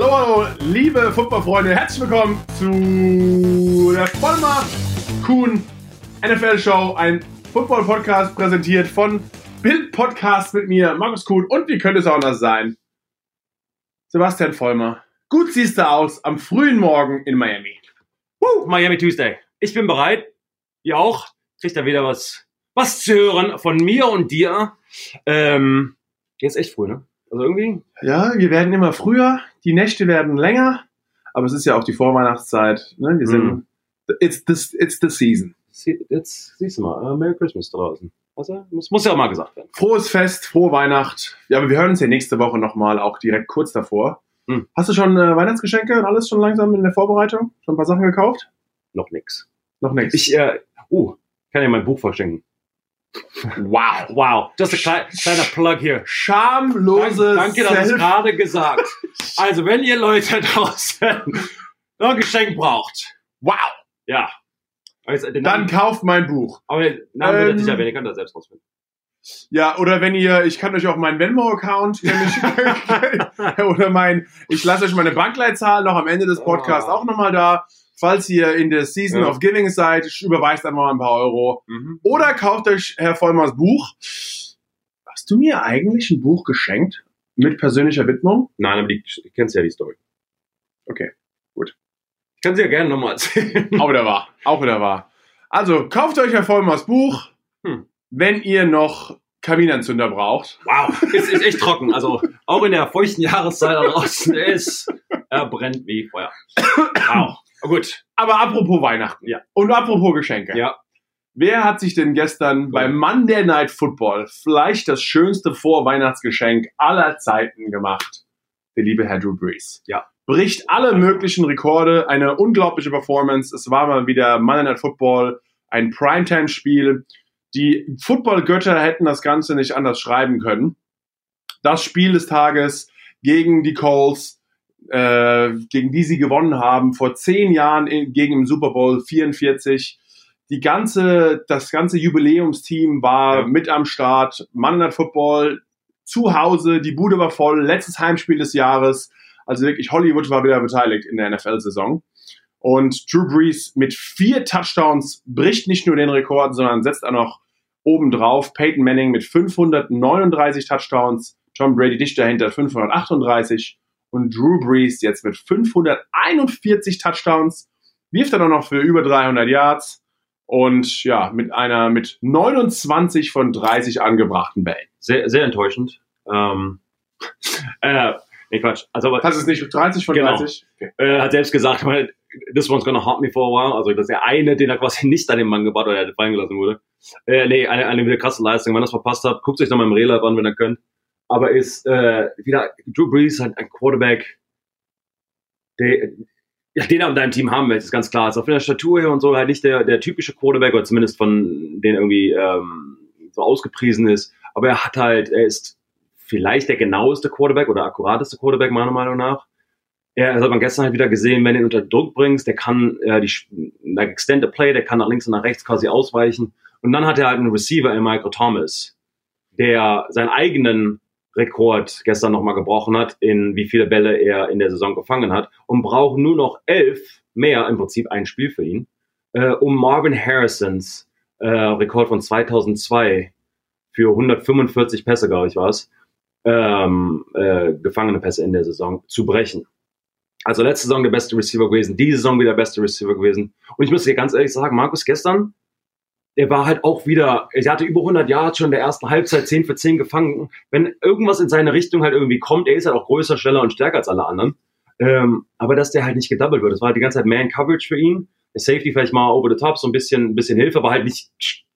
Hallo, hallo, liebe Footballfreunde, herzlich willkommen zu der Vollmer Kuhn NFL Show, ein Football-Podcast präsentiert von Bild Podcast mit mir, Markus Kuhn und wie könnte es auch anders sein? Sebastian Vollmer. Gut siehst du aus am frühen Morgen in Miami. Woo, Miami Tuesday. Ich bin bereit. Ihr auch. Kriegt da wieder was, was zu hören von mir und dir. Ähm, jetzt echt früh, ne? Also irgendwie. Ja, wir werden immer früher, die Nächte werden länger, aber es ist ja auch die Vorweihnachtszeit. Ne? Wir sind, Mhm. it's, the, it's the season. Jetzt siehst du mal, äh, Merry Christmas draußen. Also, muss, muss ja auch mal gesagt werden. Frohes Fest, frohe Weihnacht. Ja, aber wir hören uns ja nächste Woche nochmal, auch direkt kurz davor. Hm. Hast du schon äh, Weihnachtsgeschenke und alles schon langsam in der Vorbereitung? Schon ein paar Sachen gekauft? Noch nix. Noch nichts. Ich, äh, uh, kann ja mein Buch verschenken. Wow. Wow, just a klein, kleiner Plug hier. Schamlose Danke, dass du es Self- gerade gesagt. Also, wenn ihr Leute draußen noch ein Geschenk braucht, Wow. ja. Also, den Dann Namen, kauft mein Buch. aber den Namen wird Ähm, er sicher, wenn ihr könnt das selbst rausfinden. Ja, oder wenn ihr, ich kann euch auch meinen Venmo-Account oder mein, ich lasse euch meine Bankleitzahl noch am Ende des Podcasts Ah. auch nochmal da. Falls ihr in der Season Ja. of Giving seid, überweist einfach mal ein paar Euro. Mhm. Oder kauft euch Herr Vollmers Buch. Hast du mir eigentlich ein Buch geschenkt mit persönlicher Widmung? Nein, aber die, du kennst ja die Story. Okay, gut. Ich kann sie ja gerne nochmal erzählen. Auch wieder wahr. Auch wieder wahr. Also, kauft euch Herr Vollmers Buch, Hm. wenn ihr noch Kaminanzünder braucht. Wow, es ist echt trocken. Also auch in der feuchten Jahreszeit da draußen ist, er brennt wie Feuer. Wow. Aber gut. Aber apropos Weihnachten. Ja. Und apropos Geschenke. Ja. Wer hat sich denn gestern beim Monday Night Football vielleicht das schönste Vorweihnachtsgeschenk aller Zeiten gemacht? Der liebe Herr Drew Brees. Ja. Bricht alle möglichen Rekorde, eine unglaubliche Performance. Es war mal wieder Monday Night Football, ein Primetime-Spiel. Die Football-Götter hätten das Ganze nicht anders schreiben können. Das Spiel des Tages gegen die Colts, äh, gegen die sie gewonnen haben, vor zehn Jahren in, gegen im Super Bowl 44. Die ganze, das ganze Jubiläumsteam war Ja. mit am Start. Monday Night Football zu Hause, die Bude war voll, letztes Heimspiel des Jahres. Also wirklich, Hollywood war wieder beteiligt in der NFL-Saison. Und Drew Brees mit vier Touchdowns bricht nicht nur den Rekord, sondern setzt auch noch obendrauf. Peyton Manning mit 539 Touchdowns, Tom Brady dicht dahinter 538 und Drew Brees jetzt mit 541 Touchdowns, wirft dann auch noch für über 300 Yards und ja, mit einer mit 29 von 30 angebrachten Bällen. Sehr, sehr enttäuschend. Ähm, äh, nee, Quatsch. Also, aber, Das ist nicht 30 von Genau. 30? Okay. äh, hat selbst gesagt, this one's gonna haunt me for a while. Also, das ist der eine, den er quasi nicht an den Mann gebracht oder der fallen gelassen wurde. Äh, nee, eine, eine wieder krasse Leistung. Wenn ihr das verpasst habt, guckt euch nochmal im Real an, wenn ihr könnt. Aber ist, äh, wieder, Drew Brees hat ein Quarterback, der, ja, den er in deinem Team haben willst, ist ganz klar. Ist auch von der Statur her und so halt nicht der, der typische Quarterback, oder zumindest von den irgendwie ähm, so ausgepriesen ist. Aber er hat halt, er ist vielleicht der genaueste Quarterback oder akkurateste Quarterback meiner Meinung nach. Er, das hat man gestern halt wieder gesehen, wenn du ihn unter Druck bringst, der kann äh, die der Extended Play, der kann nach links und nach rechts quasi ausweichen. Und dann hat er halt einen Receiver in Michael Thomas, der seinen eigenen Rekord gestern nochmal gebrochen hat, in wie viele Bälle er in der Saison gefangen hat und braucht nur noch elf mehr, im Prinzip ein Spiel für ihn, äh, um Marvin Harrisons äh, Rekord von 2002 für 145 Pässe, glaube ich, war es, ähm, äh, gefangene Pässe in der Saison zu brechen. Also letzte Saison der beste Receiver gewesen, diese Saison wieder der beste Receiver gewesen. Und ich muss dir ganz ehrlich sagen, Markus gestern, der war halt auch wieder, er hatte über 100 Yards schon in der ersten Halbzeit 10 für 10 gefangen. Wenn irgendwas in seine Richtung halt irgendwie kommt, er ist halt auch größer, schneller und stärker als alle anderen. Ähm, aber dass der halt nicht gedoubled wird, das war halt die ganze Zeit Man-Coverage für ihn. Der Safety vielleicht mal over the top, so ein bisschen, ein bisschen Hilfe, aber halt nicht,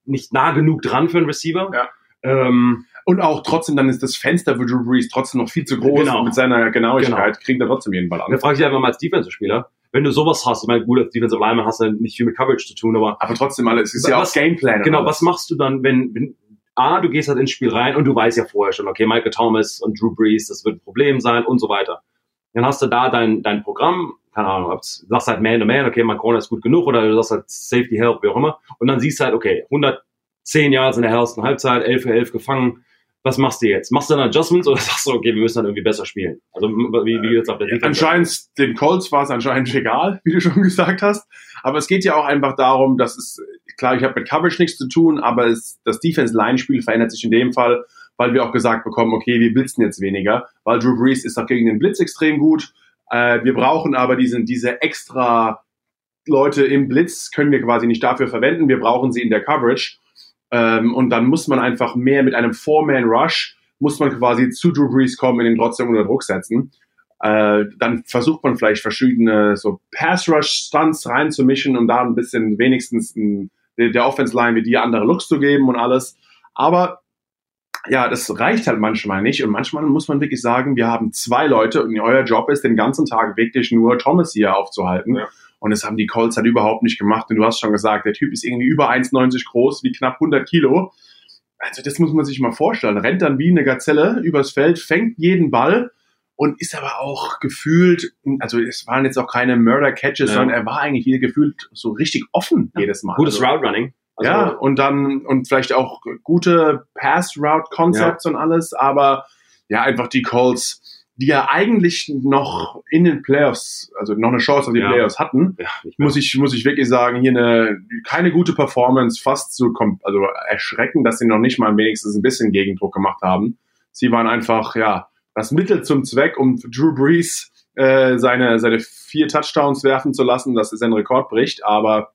nicht nah genug dran für einen Receiver. Ja. Ähm, Und auch trotzdem, dann ist das Fenster für Drew Brees trotzdem noch viel zu groß. Genau. Und mit seiner Genauigkeit kriegt er trotzdem jeden Ball da an. frage ich dich einfach mal als Defensive-Spieler, wenn du sowas hast, ich meine, gut, als Defensive Lineman hast du nicht viel mit Coverage zu tun, aber Aber trotzdem, alles, es ist ja auch Was- Gameplan. Genau, was machst du dann, wenn, wenn A, du gehst halt ins Spiel rein und du weißt ja vorher schon, okay, Michael Thomas und Drew Brees, das wird ein Problem sein und so weiter. Dann hast du da dein, dein Programm, keine Ahnung, du sagst halt Man to Man, okay, mein Corner ist gut genug oder du sagst halt Safety Help, wie auch immer. Und dann siehst du halt, okay, 110 Yards in der ersten Halbzeit, 11 für 11 gefangen. Was machst du jetzt? Machst du dann Adjustments oder sagst du, okay, wir müssen dann irgendwie besser spielen? Also wie, wie jetzt auf der Defense? Anscheinend, den Colts war es anscheinend egal, wie du schon gesagt hast. Aber es geht ja auch einfach darum, dass es, klar, ich habe mit Coverage nichts zu tun, aber es, das Defense-Line-Spiel verändert sich in dem Fall, weil wir auch gesagt bekommen, okay, wir blitzen jetzt weniger, weil Drew Brees ist auch gegen den Blitz extrem gut. Äh, wir brauchen aber diesen, diese extra Leute im Blitz können wir quasi nicht dafür verwenden. Wir brauchen sie in der Coverage. Ähm, und dann muss man einfach mehr mit einem Four-Man-Rush, muss man quasi zu Drew Brees kommen, in den trotzdem unter Druck setzen. Äh, dann versucht man vielleicht verschiedene so Pass-Rush-Stunts reinzumischen, um da ein bisschen wenigstens ein, der Offense-Line wie die andere Looks zu geben und alles. Aber ja, das reicht halt manchmal nicht. Und manchmal muss man wirklich sagen, wir haben zwei Leute und euer Job ist, den ganzen Tag wirklich nur Thomas hier aufzuhalten. Ja. Und das haben die Colts halt überhaupt nicht gemacht. Und du hast schon gesagt, der Typ ist irgendwie über 1,90 groß, wie knapp 100 Kilo. Also das muss man sich mal vorstellen. Rennt dann wie eine Gazelle übers Feld, fängt jeden Ball und ist aber auch gefühlt, also es waren jetzt auch keine Murder-Catches, ja. sondern er war eigentlich hier gefühlt so richtig offen jedes Mal. Gutes also, Route-Running. Also, ja, und dann, und vielleicht auch gute Pass-Route-Concepts ja. und alles, aber ja, einfach die Colts die ja eigentlich noch in den Playoffs, also noch eine Chance auf die ja. Playoffs hatten, ja, muss ich muss ich wirklich sagen, hier eine keine gute Performance, fast so also erschreckend, dass sie noch nicht mal wenigstens ein bisschen Gegendruck gemacht haben. Sie waren einfach ja das Mittel zum Zweck, um Drew Brees äh, seine seine vier Touchdowns werfen zu lassen, dass er seinen Rekord bricht, aber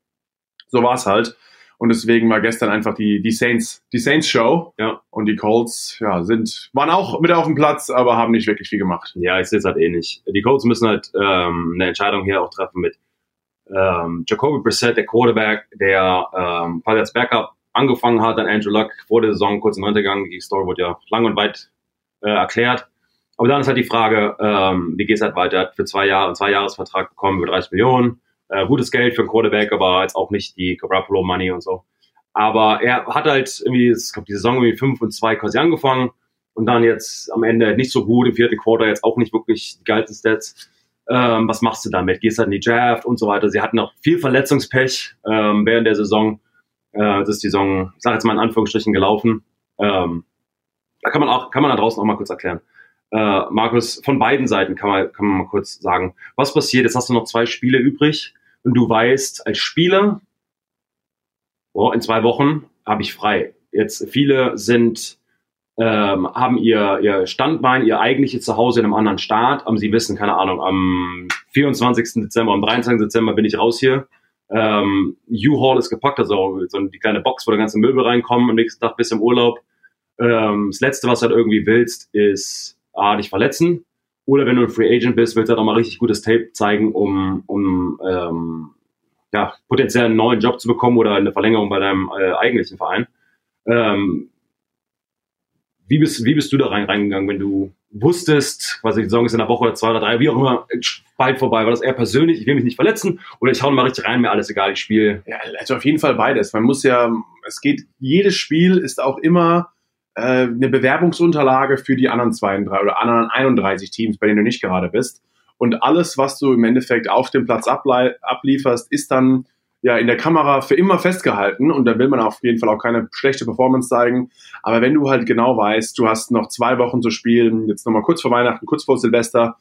so war es halt. Und deswegen war gestern einfach die, die Saints, die Saints Show. Ja. Und die Colts, ja, sind, waren auch mit auf dem Platz, aber haben nicht wirklich viel gemacht. Ja, ich sehe es halt eh nicht. Die Colts müssen halt ähm, eine Entscheidung hier auch treffen mit ähm, Jacoby Brissett, der Quarterback, der ähm, als Backup angefangen hat, dann Andrew Luck vor der Saison kurz in Untergang. Die Story wurde ja lang und weit äh, erklärt. Aber dann ist halt die Frage, ähm, wie geht es halt weiter? Er hat für zwei Jahre, einen Zwei-Jahres-Vertrag bekommen über 30 Millionen. Äh, gutes Geld für einen Quarterback, aber jetzt auch nicht die Garoppolo Money und so. Aber er hat halt irgendwie, ich glaube, die Saison irgendwie 5 und 2 quasi angefangen und dann jetzt am Ende nicht so gut, im vierten Quarter jetzt auch nicht wirklich die geilsten Stats. Ähm, was machst du damit? Gehst halt in die Draft und so weiter. Sie hatten auch viel Verletzungspech ähm, während der Saison. Äh, das ist die Saison, ich sage jetzt mal in Anführungsstrichen, gelaufen. Ähm, da kann man auch, kann man da draußen auch mal kurz erklären. Äh, Markus, von beiden Seiten kann man, kann man mal kurz sagen, was passiert? Jetzt hast du noch zwei Spiele übrig und du weißt als Spieler, oh, in zwei Wochen habe ich frei. Jetzt viele sind ähm, haben ihr, ihr Standbein, ihr eigentliches Zuhause in einem anderen Staat, aber sie wissen, keine Ahnung, am 24. Dezember, am 23. Dezember bin ich raus hier. Ähm, U-Haul ist gepackt, also so die kleine Box, wo der ganze Möbel reinkommen, am nächsten Tag bis im Urlaub. Ähm, das Letzte, was du halt irgendwie willst, ist A, dich verletzen oder wenn du ein Free Agent bist, willst du halt auch mal richtig gutes Tape zeigen, um, um ähm, ja, potenziell einen neuen Job zu bekommen oder eine Verlängerung bei deinem äh, eigentlichen Verein. Ähm, wie, bist, wie bist du da rein, reingegangen, wenn du wusstest, quasi die Saison ist in einer Woche oder zwei oder drei, wie auch immer, bald vorbei? War das eher persönlich, ich will mich nicht verletzen oder ich hau mal richtig rein, mir alles egal, ich spiele? Ja, also auf jeden Fall beides. Man muss ja, es geht, jedes Spiel ist auch immer eine Bewerbungsunterlage für die anderen 32 oder anderen 31 Teams, bei denen du nicht gerade bist. Und alles, was du im Endeffekt auf dem Platz ablieferst, ist dann ja in der Kamera für immer festgehalten und da will man auf jeden Fall auch keine schlechte Performance zeigen. Aber wenn du halt genau weißt, du hast noch zwei Wochen zu spielen, jetzt nochmal kurz vor Weihnachten, kurz vor Silvester,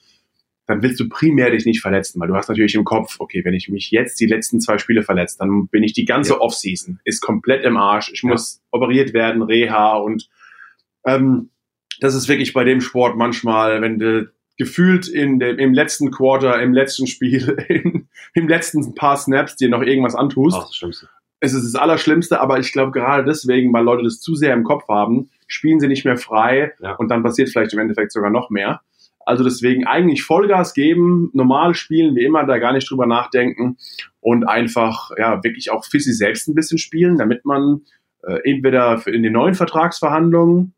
dann willst du primär dich nicht verletzen, weil du hast natürlich im Kopf, okay, wenn ich mich jetzt die letzten zwei Spiele verletze, dann bin ich die ganze ja. Offseason, ist komplett im Arsch. Ich ja. muss operiert werden, Reha und ähm, das ist wirklich bei dem Sport manchmal, wenn du gefühlt in dem, im letzten Quarter, im letzten Spiel, in, im letzten paar Snaps dir noch irgendwas antust. Ach, das Es ist das Allerschlimmste, aber ich glaube gerade deswegen, weil Leute das zu sehr im Kopf haben, spielen sie nicht mehr frei ja. und dann passiert vielleicht im Endeffekt sogar noch mehr. Also deswegen eigentlich Vollgas geben, normal spielen, wie immer, da gar nicht drüber nachdenken und einfach ja wirklich auch für sich selbst ein bisschen spielen, damit man äh, entweder in den neuen Vertragsverhandlungen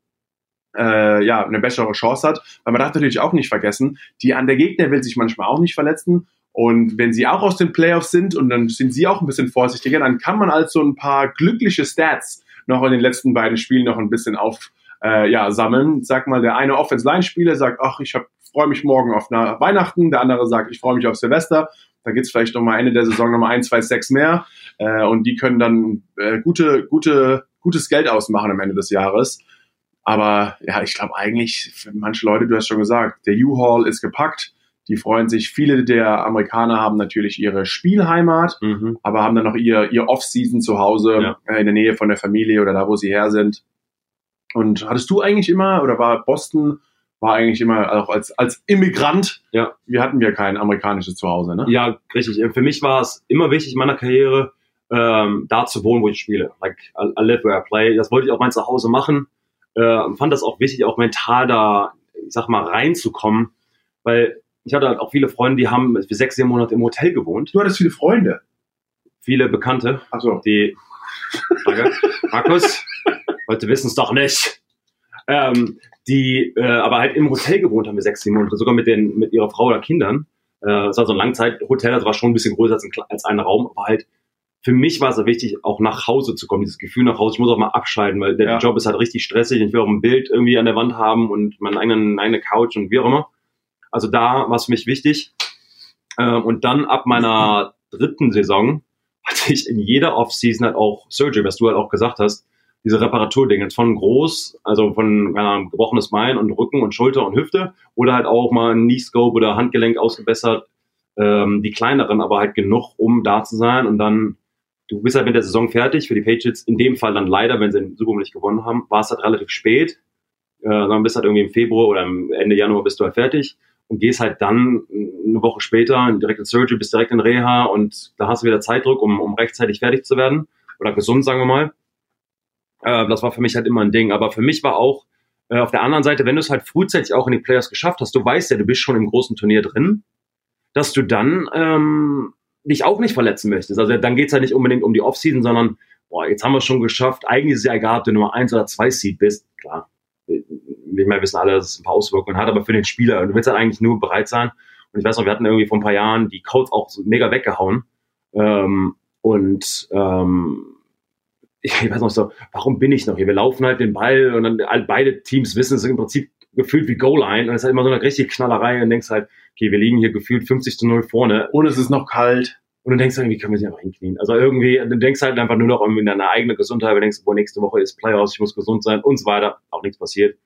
äh, ja, eine bessere Chance hat. Weil man darf natürlich auch nicht vergessen, die an der Gegner will sich manchmal auch nicht verletzen. Und wenn sie auch aus den Playoffs sind und dann sind sie auch ein bisschen vorsichtiger, dann kann man also ein paar glückliche Stats noch in den letzten beiden Spielen noch ein bisschen auf, äh, ja, sammeln. Sag mal, der eine Offense-Line-Spieler sagt, ach, ich freue mich morgen auf Weihnachten, der andere sagt, ich freue mich auf Silvester. Da gibt's vielleicht noch mal Ende der Saison noch mal ein, zwei, sechs mehr. Äh, und die können dann äh, gute, gute, gutes Geld ausmachen am Ende des Jahres. Aber ja, ich glaube eigentlich, für manche Leute, du hast schon gesagt, der U-Haul ist gepackt. Die freuen sich. Viele der Amerikaner haben natürlich ihre Spielheimat, Mhm. aber haben dann noch ihr, ihr Off-Season zu Hause Ja. äh, in der Nähe von der Familie oder da, wo sie her sind. Und hattest du eigentlich immer, oder war Boston, war eigentlich immer auch als, als Immigrant, Ja. wir hatten wir kein amerikanisches Zuhause, ne? Ja, richtig. Für mich war es immer wichtig in meiner Karriere, ähm, da zu wohnen, wo ich spiele. Like, I, I live where I play. Das wollte ich auch mein Zuhause machen. Äh, fand das auch wichtig, auch mental da, ich sag mal, reinzukommen. Weil ich hatte halt auch viele Freunde, die haben für sechs, sieben Monate im Hotel gewohnt. Du hattest viele Freunde. Viele Bekannte, Achso. die, danke, Markus, Leute wissen es doch nicht. Ähm, die äh, aber halt im Hotel gewohnt haben wir sechs, sieben Monate, sogar mit, den, mit ihrer Frau oder Kindern. Äh, es war so ein Langzeithotel, das war schon ein bisschen größer als ein, als ein Raum, aber halt für mich war es wichtig, auch nach Hause zu kommen, dieses Gefühl nach Hause. Ich muss auch mal abschalten, weil der Ja. Job ist halt richtig stressig. Ich will auch ein Bild irgendwie an der Wand haben und meinen eigenen, eigene Couch und wie auch immer. Also da war es für mich wichtig. Ähm, und dann ab meiner dritten Saison hatte ich in jeder Offseason halt auch Surgery, was du halt auch gesagt hast, diese Reparaturdinge von groß, also von keine Ahnung, gebrochenes Bein und Rücken und Schulter und Hüfte oder halt auch mal ein Knee-Scope oder Handgelenk ausgebessert. Ähm, die kleineren, aber halt genug, um da zu sein und dann du bist halt mit der Saison fertig für die Patriots. In dem Fall dann leider, wenn sie den Super Bowl nicht gewonnen haben, war es halt relativ spät. Äh, dann bist halt irgendwie im Februar oder Ende Januar bist du halt fertig und gehst halt dann eine Woche später direkt in Surgery, bist direkt in Reha und da hast du wieder Zeitdruck, um, um rechtzeitig fertig zu werden oder gesund, sagen wir mal. Äh, das war für mich halt immer ein Ding. Aber für mich war auch äh, auf der anderen Seite, wenn du es halt frühzeitig auch in die Playoffs geschafft hast, du weißt ja, du bist schon im großen Turnier drin, dass du dann ähm, dich auch nicht verletzen möchtest. Also dann geht's ja nicht unbedingt um die Offseason, sondern boah, jetzt haben wir es schon geschafft. Eigentlich ist es ja egal, ob du Nummer eins oder zwei Seed bist. Klar, wir mehr wissen alle, dass es ein paar Auswirkungen hat, aber für den Spieler, du willst halt eigentlich nur bereit sein. Und ich weiß noch, wir hatten irgendwie vor ein paar Jahren die Codes auch so mega weggehauen. Ähm, und ähm, ich weiß noch so, warum bin ich noch hier? Wir laufen halt den Ball und dann beide Teams wissen es im Prinzip gefühlt wie Goal-Line und es ist halt immer so eine richtige Knallerei und denkst halt, okay, wir liegen hier gefühlt 50 zu 0 vorne Und es ist noch kalt. und du denkst irgendwie, können wir sie einfach hinknien. Also irgendwie, du denkst halt einfach nur noch irgendwie in deine eigene Gesundheit, du denkst, boah, nächste Woche ist Playoffs, ich muss gesund sein und so weiter. Auch nichts passiert.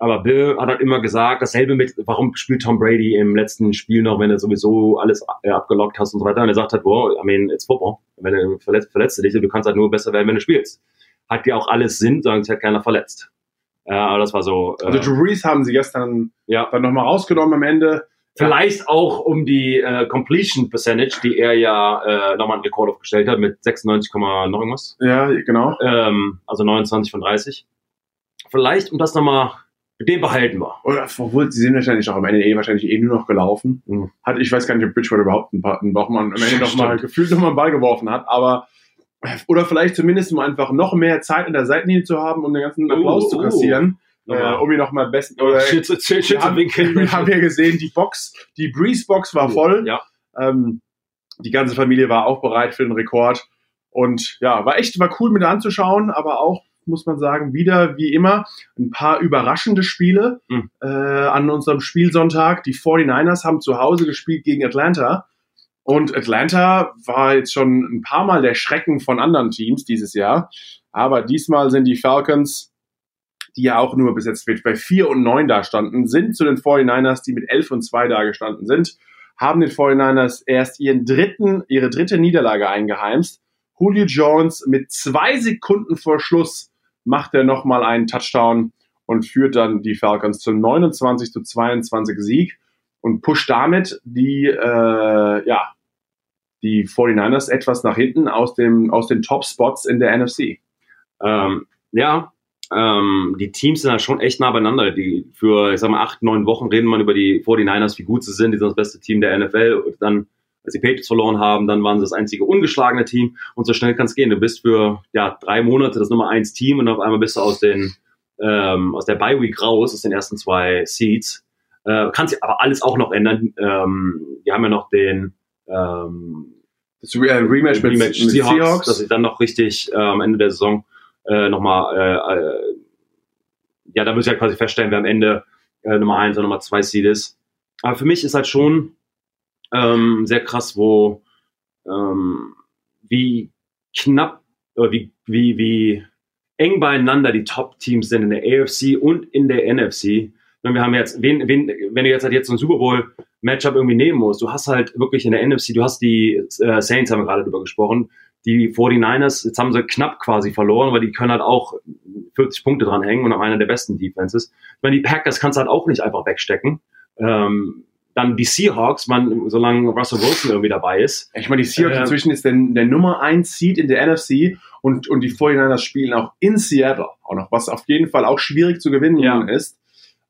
Aber Bill hat halt immer gesagt, dasselbe mit, warum spielt Tom Brady im letzten Spiel noch, wenn du sowieso alles äh, abgelockt hast und so weiter. Und er sagt halt, boah, I mean, it's football. Wenn du verletzt, verletzt dich, du kannst halt nur besser werden, wenn du spielst. Hat ja auch alles Sinn, sagen es hat keiner verletzt. Ja, aber das war so. Äh, Also Drew Brees haben sie gestern ja. dann nochmal rausgenommen am Ende. Vielleicht auch um die äh, Completion Percentage, die er ja äh, nochmal einen Rekord aufgestellt hat mit 96, noch irgendwas. Ja, genau. Ähm, also 29 von 30. Vielleicht, um das nochmal, den behalten wir. Oder obwohl, sie sind wahrscheinlich auch am Ende eh wahrscheinlich eh nur noch gelaufen. Mhm. Hat, ich weiß gar nicht, ob Bridgewater überhaupt einen, Pa- einen Bachmann am Ende nochmal gefühlt nochmal einen Ball geworfen hat, aber oder vielleicht zumindest um einfach noch mehr Zeit in der Seitenlinie zu haben, um den ganzen Applaus Oh, zu oh. kassieren, äh, Nochmal. um ihn nochmal besten oder Shit, shit, shit, wir, haben, wir haben ja gesehen, die Box, die Breeze-Box war voll. Ja. Ähm, die ganze Familie war auch bereit für den Rekord. Und ja, war echt, war cool mit anzuschauen, aber auch, muss man sagen, wieder wie immer ein paar überraschende Spiele Mhm. äh, an unserem Spielsonntag. Die 49ers haben zu Hause gespielt gegen Atlanta. Und Atlanta war jetzt schon ein paar Mal der Schrecken von anderen Teams dieses Jahr. Aber diesmal sind die Falcons, die ja auch nur bis jetzt bei 4 und 9 da standen, sind zu den 49ers, die mit 11 und 2 da gestanden sind, haben den 49ers erst ihren dritten, ihre dritte Niederlage eingeheimst. Julio Jones mit zwei Sekunden vor Schluss macht er nochmal einen Touchdown und führt dann die Falcons zum 29 zu 22 Sieg und pusht damit die, äh, ja, die 49ers etwas nach hinten aus, dem, aus den Top-Spots in der NFC. Ähm, ja, ähm, die Teams sind ja schon echt nah beieinander. Die für, ich sag mal, acht, neun Wochen reden man über die 49ers, wie gut sie sind, die sind das beste Team der NFL. Und dann, als die Patriots verloren haben, dann waren sie das einzige ungeschlagene Team. Und so schnell kann es gehen. Du bist für ja, drei Monate das Nummer eins Team und auf einmal bist du aus den ähm, aus der Bye Week raus, aus den ersten zwei Seeds. Äh, kann sich aber alles auch noch ändern. Ähm, die haben ja noch den ähm, Das Re äh, Rematch mit, Rematch mit Seahawks, Seahawks. dass sie dann noch richtig äh, am Ende der Saison äh, nochmal, äh, äh, ja, da würde ich ja quasi feststellen, wer am Ende äh, Nummer 1 oder Nummer 2 Seed ist. Aber für mich ist halt schon ähm, sehr krass, wo ähm, wie knapp oder wie, wie, wie eng beieinander die Top-Teams sind in der AFC und in der NFC. Wir haben jetzt, wen, wen, wenn du jetzt halt jetzt so ein Super Bowl Matchup irgendwie nehmen musst, du hast halt wirklich in der NFC, du hast die äh, Saints, haben wir gerade drüber gesprochen, die 49ers, jetzt haben sie knapp quasi verloren, weil die können halt auch 40 Punkte dran hängen und haben einer der besten Defenses. Ich meine, die Packers kannst du halt auch nicht einfach wegstecken. Ähm, dann die Seahawks, man, solange Russell Wilson irgendwie dabei ist. Ich meine, die Seahawks Ähm, inzwischen ist der, der Nummer 1 Seed in der NFC und, und die 49ers spielen auch in Seattle auch noch, was auf jeden Fall auch schwierig zu gewinnen Ja. ist.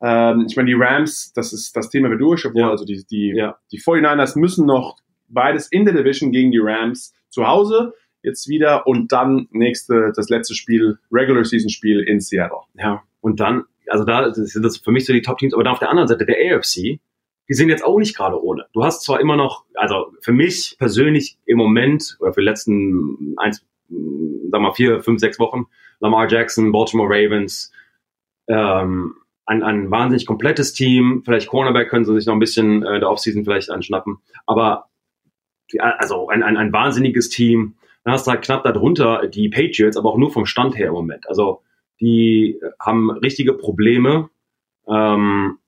Ähm, ich meine, die Rams, das ist das Thema wir durch, obwohl Ja. also die, die, Ja. die 49ers müssen noch beides in der Division gegen die Rams zu Hause jetzt wieder und dann nächste, das letzte Spiel, Regular Season Spiel in Seattle. Ja, und dann, also da sind das für mich so die Top-Teams, aber dann auf der anderen Seite der AFC, die sind jetzt auch nicht gerade ohne. Du hast zwar immer noch, also für mich persönlich im Moment oder für die letzten eins, sag mal vier, fünf, sechs Wochen, Lamar Jackson, Baltimore Ravens, ähm, ein, ein wahnsinnig komplettes Team. Vielleicht Cornerback können sie sich noch ein bisschen äh, der Offseason vielleicht anschnappen, aber also ein, ein, ein wahnsinniges Team. Dann hast du halt knapp darunter die Patriots, aber auch nur vom Stand her im Moment. Also die haben richtige Probleme ähm,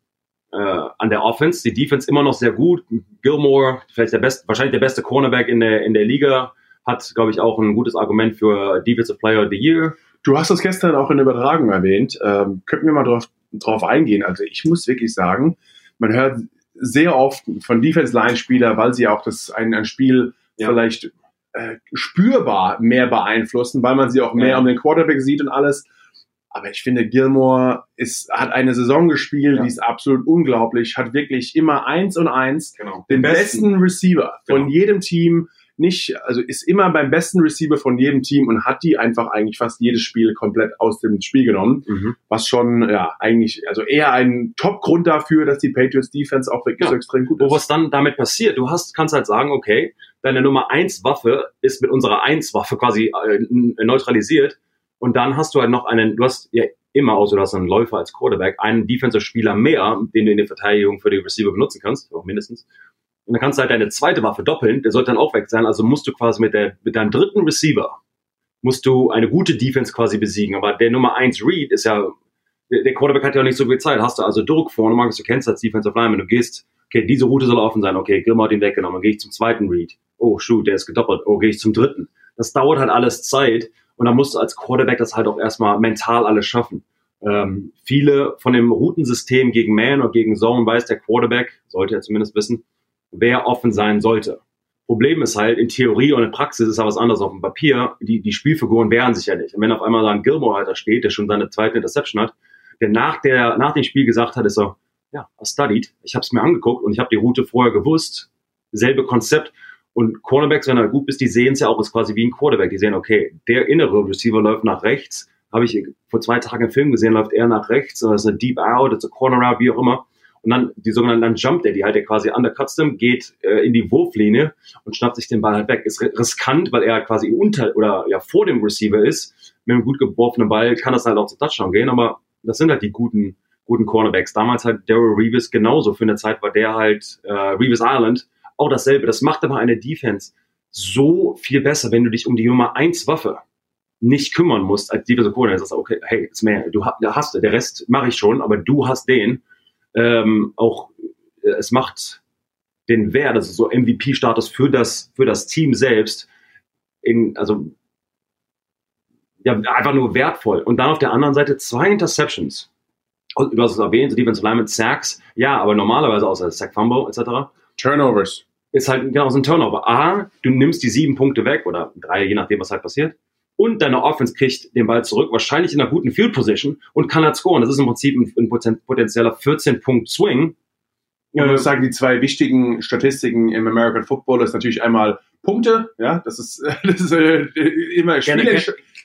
äh, an der Offense. Die Defense immer noch sehr gut. Gilmore, vielleicht der beste, wahrscheinlich der beste Cornerback in der, in der Liga, hat, glaube ich, auch ein gutes Argument für Defensive Player of the Year. Du hast das gestern auch in der Übertragung erwähnt. Ähm, könnten wir mal drauf, drauf eingehen. Also ich muss wirklich sagen, man hört sehr oft von Defense-Line-Spieler, weil sie auch das ein, ein Spiel Ja. vielleicht äh, spürbar mehr beeinflussen, weil man sie auch mehr Ja. um den Quarterback sieht und alles. Aber ich finde, Gilmore ist, hat eine Saison gespielt, Ja. die ist absolut unglaublich, hat wirklich immer eins und eins Genau. den besten, Receiver von Genau. jedem Team nicht, also ist immer beim besten Receiver von jedem Team und hat die einfach eigentlich fast jedes Spiel komplett aus dem Spiel genommen, Mhm. was schon ja eigentlich also eher ein Top-Grund dafür, dass die Patriots Defense auch wirklich Ja. so extrem gut Wo ist. was dann damit passiert, du hast, kannst halt sagen, okay, deine Nummer eins Waffe ist mit unserer eins Waffe quasi äh, neutralisiert und dann hast du halt noch einen, du hast ja immer, außer du hast einen Läufer als Quarterback, einen Defensive-Spieler mehr, den du in der Verteidigung für die Receiver benutzen kannst, auch mindestens. Und dann kannst du halt deine zweite Waffe doppeln, der sollte dann auch weg sein, also musst du quasi mit, der, mit deinem dritten Receiver, musst du eine gute Defense quasi besiegen, aber der Nummer eins Read ist ja, der Quarterback hat ja auch nicht so viel Zeit, hast du also Druck vorne, Markus, du kennst als Defensive Lineman, du gehst okay, diese Route soll offen sein, okay, Gilmore hat ihn weggenommen, dann gehe ich zum zweiten Read. Oh, shoot, der ist gedoppelt. Oh, gehe ich zum dritten. Das dauert halt alles Zeit und dann musst du als Quarterback das halt auch erstmal mental alles schaffen. Ähm, viele von dem Routensystem gegen Man oder gegen Zone weiß der Quarterback, sollte er zumindest wissen, wer offen sein sollte. Problem ist halt, in Theorie und in Praxis ist ja was anderes auf dem Papier. Die, die Spielfiguren wehren sich ja nicht. Und wenn auf einmal da ein Gilmore halt da steht, der schon seine zweite Interception hat, der nach, der nach dem Spiel gesagt hat, ist so, ja, I studied, ich habe es mir angeguckt und ich habe die Route vorher gewusst, selbe Konzept. Und Cornerbacks, wenn er gut ist, die sehen es ja auch, ist quasi wie ein Quarterback. Die sehen, okay, der innere Receiver läuft nach rechts. Habe ich vor zwei Tagen im Film gesehen, läuft er nach rechts. Oder ist eine Deep Out, ist eine Corner Out, wie auch immer. Und dann die sogenannten, dann jumpt er die halt, der quasi undercuts dem, geht äh, in die Wurflinie und schnappt sich den Ball halt weg. Ist ri- riskant, weil er quasi unter oder ja vor dem Receiver ist. Mit einem gut geworfenen Ball kann das halt auch zum Touchdown gehen, aber das sind halt die guten, guten Cornerbacks. Damals halt Daryl Reeves genauso. Für eine Zeit war der halt äh, Reeves Island auch dasselbe. Das macht aber eine Defense so viel besser, wenn du dich um die Nummer eins Waffe nicht kümmern musst als Defensive Coordinator. Sagst, okay, hey, it's mehr, du hast, der Rest mache ich schon, aber du hast den. Ähm, auch äh, es macht den Wert, also so MVP-Status für das für das Team selbst in also ja einfach nur wertvoll. Und dann auf der anderen Seite zwei Interceptions. Und Du hast es erwähnt, Defensive Line mit Sacks, ja, aber normalerweise außer Sack Fumble etc Turnovers. ist halt genau so ein Turnover. A, du nimmst die sieben Punkte weg oder drei, je nachdem, was halt passiert. Und deine Offense kriegt den Ball zurück, wahrscheinlich in einer guten Field Position und kann halt scoren. Das ist im Prinzip ein, ein poten- potenzieller 14-Punkt-Swing. Ich Äh, muss sagen, die zwei wichtigen Statistiken im American Football ist natürlich einmal Punkte, ja, das ist, das ist äh, immer